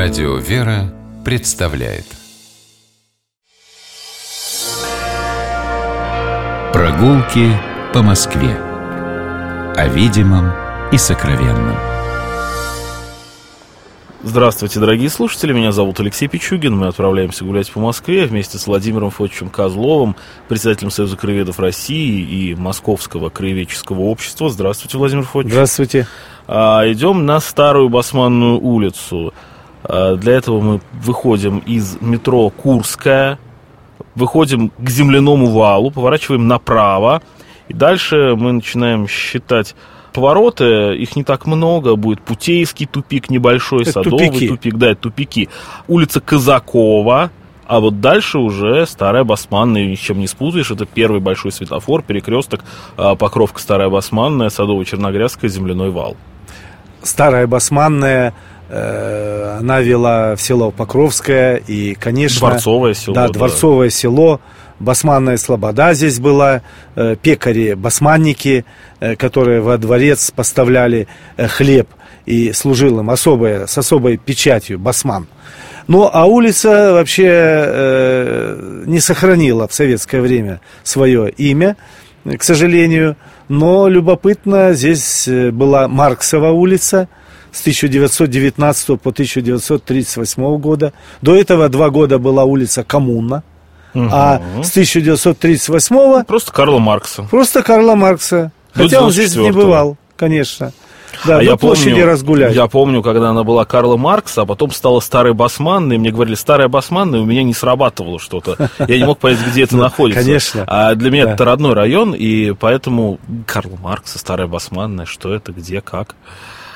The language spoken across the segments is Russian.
Радио «Вера» представляет Прогулки по Москве О видимом и сокровенном Здравствуйте, дорогие слушатели, меня зовут Алексей Пичугин. Мы отправляемся гулять по Москве вместе с Владимиром Фотичем Козловым, председателем Союза краеведов России и Московского краеведческого общества. Здравствуйте, Владимир Фотич. Здравствуйте. А, идем на Старую Басманную улицу. А, для этого мы выходим из метро Курская, выходим к земляному валу, поворачиваем направо, и дальше мы начинаем считать повороты, их не так много, будет Путейский тупик небольшой, Это Садовый тупики. тупик, да, это тупики. Улица Казакова, а вот дальше уже Старая Басманная, ни с чем не спутаешь, это первый большой светофор, перекресток, а, Покровка Старая Басманная, Садово-Черногрязская, Земляной вал. Старая Басманная, э, она вела в село Покровское и, конечно... Дворцовое село, Да, да. Дворцовое село. Басманная слобода здесь была, э, пекари, басманники, э, которые во дворец поставляли э, хлеб и служил им особое, с особой печатью басман. Ну, а улица вообще э, не сохранила в советское время свое имя, э, к сожалению. Но любопытно, здесь э, была Марксова улица с 1919 по 1938 года. До этого два года была улица Коммуна. А с 1938 Просто Карла Маркса. просто Карла Маркса. Хотя он здесь не 94-го. бывал, конечно. Да, а я площади помню, разгулять. Я помню, когда она была Карла Маркса, а потом стала Старой Басманной, и мне говорили, Старая Басманная, у меня не срабатывало что-то. Я не мог понять, где это находится. Ну, конечно. А для меня это родной район, и поэтому Карл Маркса, Старая Басманная, что это, где, как.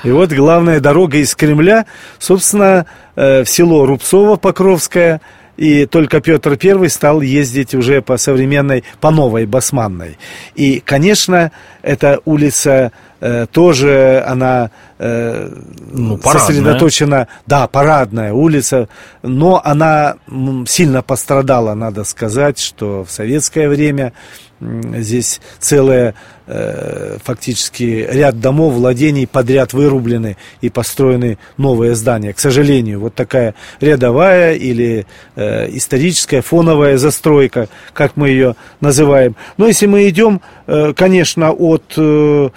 И вот главная дорога из Кремля, собственно, э, в село Рубцово Покровское. И только Петр I стал ездить уже по современной, по новой Басманной. И, конечно, эта улица э, тоже, она э, Ну, парадная. сосредоточена, да, парадная улица, но она сильно пострадала, надо сказать, что в советское время здесь целое э, фактически ряд домов, владений подряд вырублены и построены новые здания. К сожалению, вот такая рядовая или э, историческая фоновая застройка, как мы ее называем. Но если мы идем, э, конечно, от э,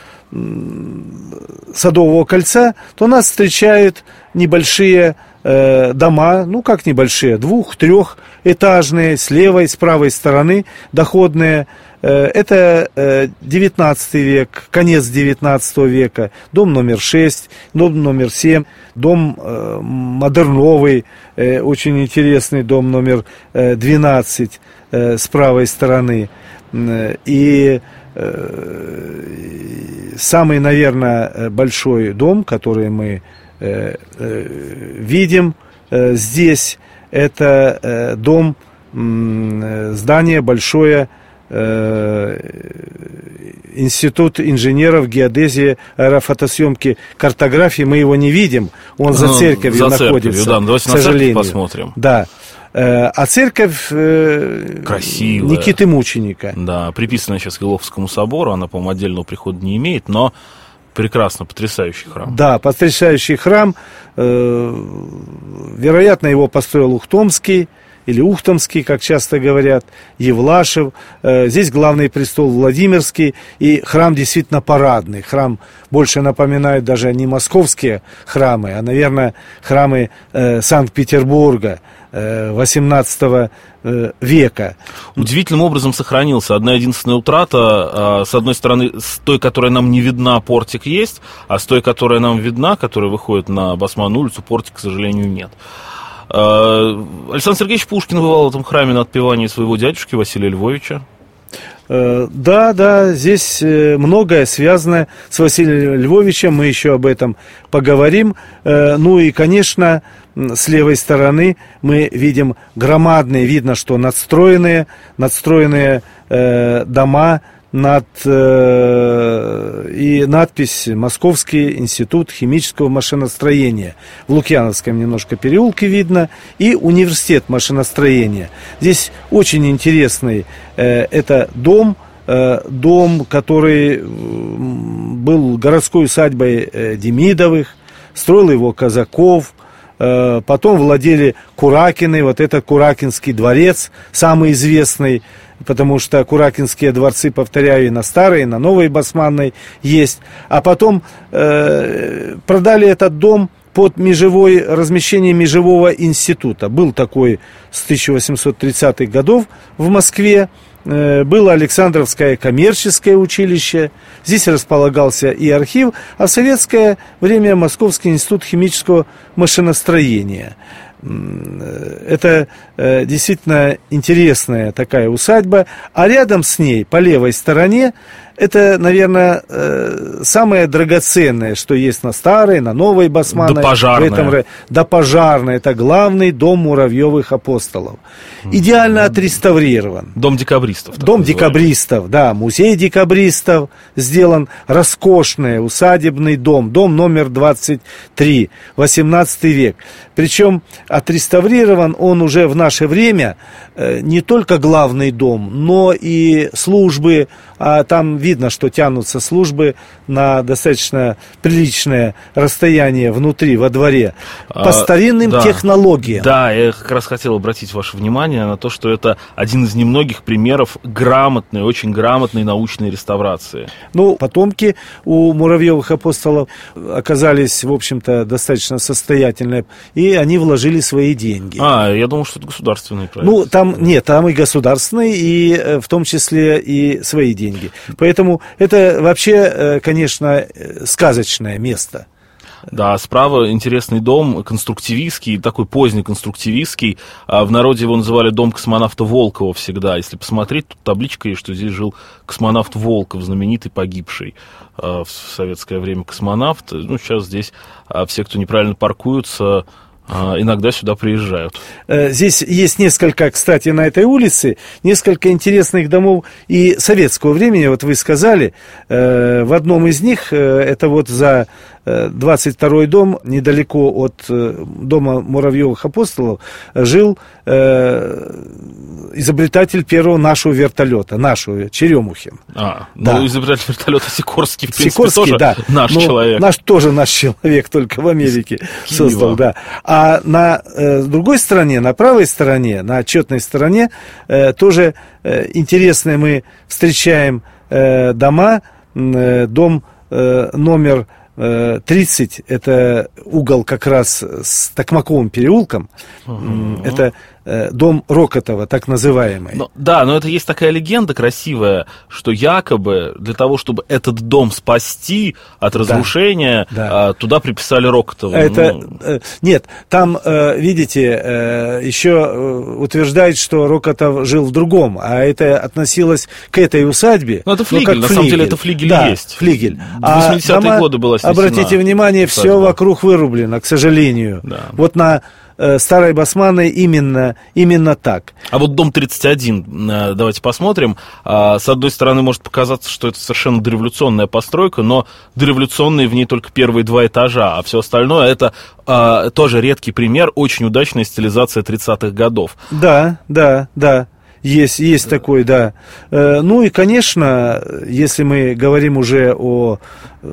Садового кольца, то нас встречают небольшие э, дома, ну как небольшие, двух, трехэтажные, с левой, с правой стороны доходные. Э, это э, 19 век, конец 19 века, дом номер 6, дом номер 7, дом модерновый, очень интересный дом номер э, 12 э, с правой стороны. И самый, наверное, большой дом, который мы э, э, видим э, здесь, это э, дом, э, здание большое, э, Институт инженеров геодезии, аэрофотосъемки, картографии. Мы его не видим, он за Ну, церковью за церковью, находится. да. Ну, давайте к на сожалению. посмотрим. Да. Э, А церковь э, Красивая. Никиты Мученика. Да, приписанная сейчас к Иловскому собору, она, по-моему, отдельного прихода не имеет, но прекрасно, потрясающий храм. Да, потрясающий храм. Э, Вероятно, его построил Ухтомский или Ухтомский, как часто говорят, Евлашев. Э, Здесь главный престол Владимирский, и храм действительно парадный. Храм больше напоминает даже не московские храмы, а, наверное, храмы э, Санкт-Петербурга э, 18 э, века. Удивительным образом сохранился. Одна единственная утрата, а, с одной стороны, с той, которая нам не видна, портик есть, а с той, которая нам видна, которая выходит на Басманную улицу, портика, к сожалению, нет. А, Александр Сергеевич Пушкин бывал в этом храме на отпевании своего дядюшки Василия Львовича. Э, Да, да, здесь э, многое связано с Василием Львовичем, мы еще об этом поговорим. Э, Ну и, конечно, с левой стороны мы видим громадные, видно, что надстроенные, надстроенные дома над, э, и надпись «Московский институт химического машиностроения». В Лукьяновском немножко переулке видно. И университет машиностроения. Здесь очень интересный э, это дом, э, дом, который был городской усадьбой Демидовых, строил его Казаков, потом владели Куракины, вот это Куракинский дворец, самый известный, потому что Куракинские дворцы, повторяю, и на старой, и на новой Басманной есть. А потом э, продали этот дом под межевой, размещение межевого института. Был такой с 1830-х годов в Москве. Э, было Александровское коммерческое училище, здесь располагался и архив, а в советское время Московский институт химического машиностроения. Э, это э, действительно интересная такая усадьба, а рядом с ней, по левой стороне, это, наверное, э, самое драгоценное, что есть на старой, на новой Басманной. Да пожарная. В этом, да пожарная. Это главный дом муравьевых апостолов. Идеально отреставрирован. Дом декабристов. Дом декабристов, да. Музей декабристов сделан. Роскошный усадебный дом. Дом номер 23, 18 век. Причем отреставрирован он уже в наше время э, не только главный дом, но и службы, а там видно, что тянутся службы на достаточно приличное расстояние внутри, во дворе, по а, старинным да. технологиям. Да, я как раз хотел обратить ваше внимание на то, что это один из немногих примеров грамотной, очень грамотной научной реставрации. Ну, потомки у муравьевых апостолов оказались, в общем-то, достаточно состоятельные, и они вложили свои деньги. А, я думал, что это государственные проекты. Ну, там, нет, там и государственные, и э, в том числе и свои деньги. Поэтому это вообще, э, конечно, э, сказочное место. Да, справа интересный дом, конструктивистский, такой поздний конструктивистский. А в народе его называли дом космонавта Волкова всегда. Если посмотреть, тут табличка есть, что здесь жил космонавт Волков, знаменитый погибший а, в советское время космонавт. Ну, сейчас здесь а, все, кто неправильно паркуются, иногда сюда приезжают. Э, здесь есть несколько, кстати, на этой улице, несколько интересных домов и советского времени, вот вы сказали, э, в одном из них, э, это вот за 22-й дом, недалеко от дома Муравьевых апостолов, жил изобретатель первого нашего вертолета, нашего, Черемухин. А, ну, да. ну изобретатель вертолета Сикорский, в принципе, Сикорский, тоже да. наш ну, человек. Наш тоже наш человек, только в Америке создал, да. А на э, другой стороне, на правой стороне, на отчетной стороне, э, тоже э, интересные мы встречаем э, дома, э, дом э, номер 30 это угол как раз с Токмаковым переулком. Угу. Это Э, дом Рокотова, так называемый. Но, да, но это есть такая легенда красивая, что якобы для того, чтобы этот дом спасти от разрушения, да, да. туда приписали Рокотова. Это, ну... Э, нет, там, э, видите, еще утверждает, что Рокотов жил в другом, а это относилось к этой усадьбе. Ну, это флигель, ну, на флигель. самом деле это флигель да, есть. флигель. В 80-е а годы было Обратите внимание, все вокруг вырублено, к сожалению. Да. Вот на э, старой Басманной именно, именно так. А вот дом 31, э, давайте посмотрим. А, с одной стороны, может показаться, что это совершенно дореволюционная постройка, но дореволюционные в ней только первые два этажа, а все остальное это а, тоже редкий пример очень удачной стилизации 30-х годов. Да, да, да. Есть, есть такой, да. Э, ну и, конечно, если мы говорим уже о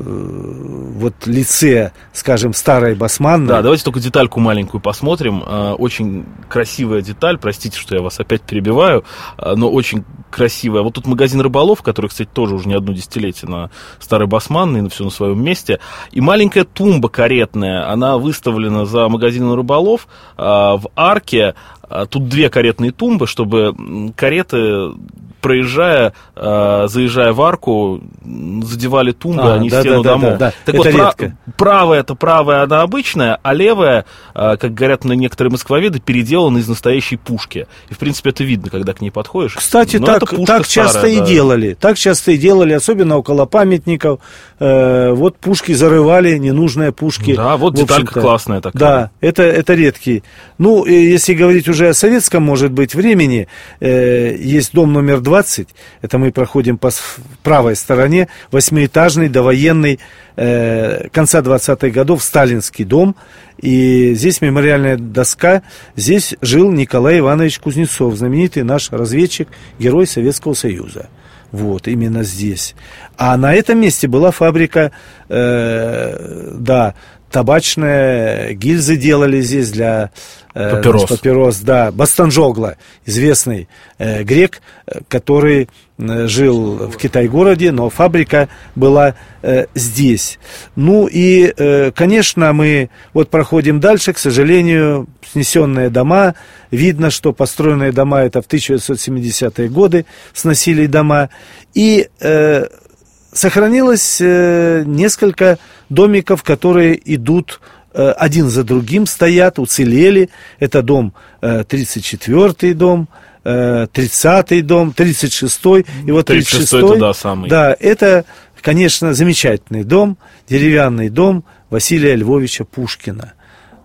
вот лице, скажем, старой Басманной. Да, давайте только детальку маленькую посмотрим. Э, очень красивая деталь, простите, что я вас опять перебиваю, но очень красивая. Вот тут магазин рыболов, который, кстати, тоже уже не одно десятилетие на старой Басманной, на все на своем месте. И маленькая тумба каретная, она выставлена за магазином рыболов в арке тут две каретные тумбы, чтобы кареты проезжая, э, заезжая в арку, задевали тумбы, а, они да, стену да, домов. Да, да, так это вот, редко. правая это правая, она обычная, а левая, э, как говорят на некоторые москвоведы, переделана из настоящей пушки. И, в принципе, это видно, когда к ней подходишь. Кстати, Но так, так часто старая, и да. делали. Так часто и делали, особенно около памятников. Э, вот пушки зарывали, ненужные пушки. Да, вот деталька классная такая. Да, это, это редкий. Ну, если говорить уже о советском, может быть, времени, э, есть дом номер два 20, это мы проходим по правой стороне, восьмиэтажный довоенный э, конца 20-х годов сталинский дом. И здесь мемориальная доска. Здесь жил Николай Иванович Кузнецов, знаменитый наш разведчик, герой Советского Союза. Вот, именно здесь. А на этом месте была фабрика э, да, табачные гильзы делали здесь для э, папирос. папирос да. Бастанжогла, известный э, грек, э, который э, жил в Китай-городе, но фабрика была э, здесь. Ну и, э, конечно, мы вот проходим дальше, к сожалению, снесенные дома. Видно, что построенные дома это в 1970-е годы сносили дома. И э, сохранилось э, несколько домиков, которые идут э, один за другим, стоят, уцелели. Это дом, э, 34-й дом, э, 30-й дом, 36-й. И вот 36-й, 36 да, самый. Да, это, конечно, замечательный дом, деревянный дом Василия Львовича Пушкина,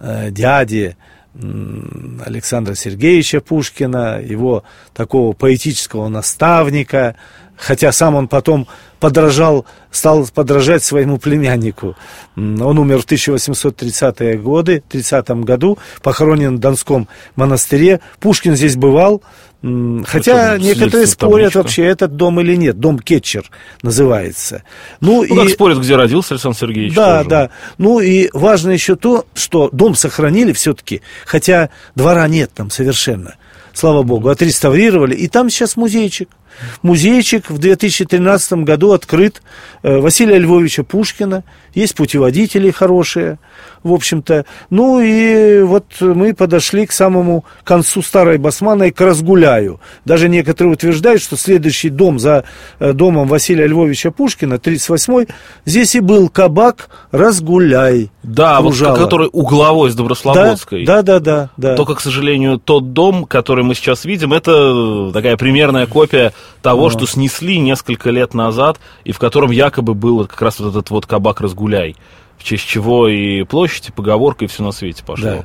э, дяди Александра Сергеевича Пушкина, его такого поэтического наставника, хотя сам он потом подражал, стал подражать своему племяннику. Он умер в 1830-е годы, 30 году, похоронен в Донском монастыре. Пушкин здесь бывал, Хотя это некоторые спорят табличка. вообще, этот дом или нет. Дом Кетчер называется. Ну, ну и... как спорят, где родился Александр Сергеевич. Да, тоже. да. Ну и важно еще то, что дом сохранили все-таки, хотя двора нет там совершенно. Слава богу, отреставрировали. И там сейчас музейчик. Музейчик в 2013 году открыт э, Василия Львовича Пушкина. Есть путеводители хорошие, в общем-то. Ну и вот мы подошли к самому концу Старой Басмана и к Разгуляю. Даже некоторые утверждают, что следующий дом за э, домом Василия Львовича Пушкина, 38-й, здесь и был кабак Разгуляй. Да, кружала. вот который угловой с Доброслободской. Да, да, да, да. Только, к сожалению, тот дом, который мы сейчас видим, это такая примерная копия того, а. что снесли несколько лет назад, и в котором якобы был как раз вот этот вот кабак «Разгуляй», в честь чего и площадь, и поговорка, и все на свете пошло. Да.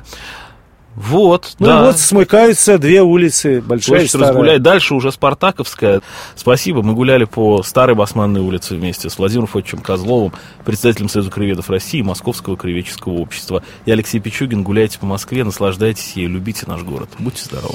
Вот, ну да. вот смыкаются две улицы, большая Площадь и старая. разгуляй. Дальше уже Спартаковская. Спасибо, мы гуляли по старой Басманной улице вместе с Владимиром Фотичем Козловым, председателем Союза криведов России, Московского кривеческого общества. Я Алексей Пичугин. Гуляйте по Москве, наслаждайтесь ей, любите наш город. Будьте здоровы.